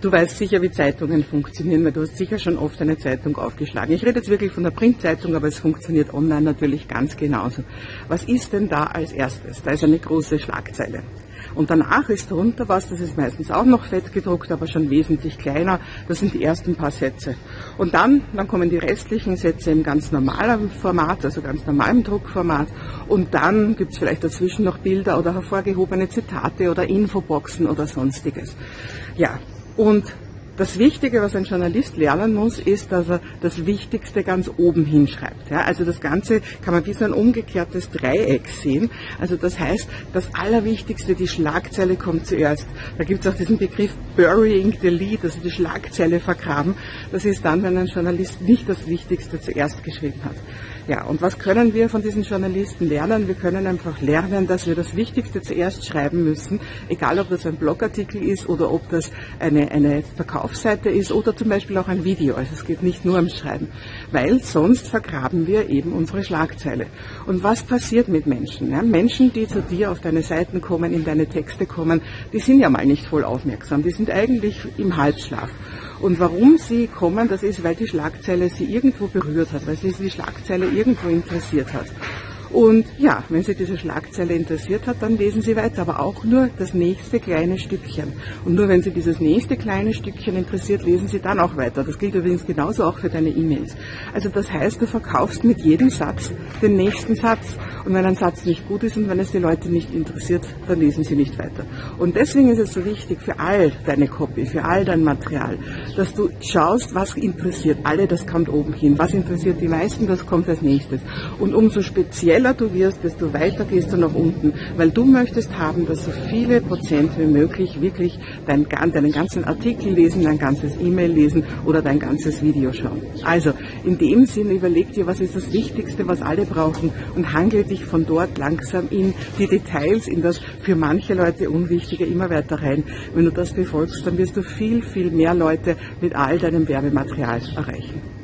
Du weißt sicher, wie Zeitungen funktionieren, weil du hast sicher schon oft eine Zeitung aufgeschlagen. Ich rede jetzt wirklich von der Printzeitung, aber es funktioniert online natürlich ganz genauso. Was ist denn da als erstes? Da ist eine große Schlagzeile. Und danach ist drunter was, das ist meistens auch noch fett gedruckt, aber schon wesentlich kleiner. Das sind die ersten paar Sätze. Und dann, dann kommen die restlichen Sätze im ganz normalen Format, also ganz normalem Druckformat. Und dann gibt's vielleicht dazwischen noch Bilder oder hervorgehobene Zitate oder Infoboxen oder sonstiges. Ja, und das Wichtige, was ein Journalist lernen muss, ist, dass er das Wichtigste ganz oben hinschreibt. Ja, also das Ganze kann man wie so ein umgekehrtes Dreieck sehen. Also das heißt, das Allerwichtigste, die Schlagzeile kommt zuerst. Da gibt es auch diesen Begriff Burying the Lead, also die Schlagzeile vergraben. Das ist dann, wenn ein Journalist nicht das Wichtigste zuerst geschrieben hat. Ja, und was können wir von diesen Journalisten lernen? Wir können einfach lernen, dass wir das Wichtigste zuerst schreiben müssen, egal ob das ein Blogartikel ist oder ob das eine, eine Verkaufsseite ist oder zum Beispiel auch ein Video. Also es geht nicht nur ums Schreiben, weil sonst vergraben wir eben unsere Schlagzeile. Und was passiert mit Menschen? Ja, Menschen, die zu dir auf deine Seiten kommen, in deine Texte kommen, die sind ja mal nicht voll aufmerksam, die sind eigentlich im Halbschlaf. Und warum sie kommen, das ist, weil die Schlagzeile sie irgendwo berührt hat, weil sie die Schlagzeile irgendwo interessiert hat. Und ja, wenn Sie diese Schlagzeile interessiert hat, dann lesen Sie weiter, aber auch nur das nächste kleine Stückchen. Und nur wenn Sie dieses nächste kleine Stückchen interessiert, lesen Sie dann auch weiter. Das gilt übrigens genauso auch für deine E-Mails. Also das heißt, du verkaufst mit jedem Satz den nächsten Satz. Und wenn ein Satz nicht gut ist und wenn es die Leute nicht interessiert, dann lesen sie nicht weiter. Und deswegen ist es so wichtig für all deine Copy, für all dein Material, dass du schaust, was interessiert alle, das kommt oben hin. Was interessiert die meisten, das kommt als nächstes. Und umso speziell schneller du wirst, desto weiter gehst du nach unten, weil du möchtest haben, dass so viele Prozent wie möglich wirklich dein, deinen ganzen Artikel lesen, dein ganzes E-Mail lesen oder dein ganzes Video schauen. Also in dem Sinne überleg dir, was ist das Wichtigste, was alle brauchen und handle dich von dort langsam in die Details, in das für manche Leute Unwichtige immer weiter rein. Wenn du das befolgst, dann wirst du viel, viel mehr Leute mit all deinem Werbematerial erreichen.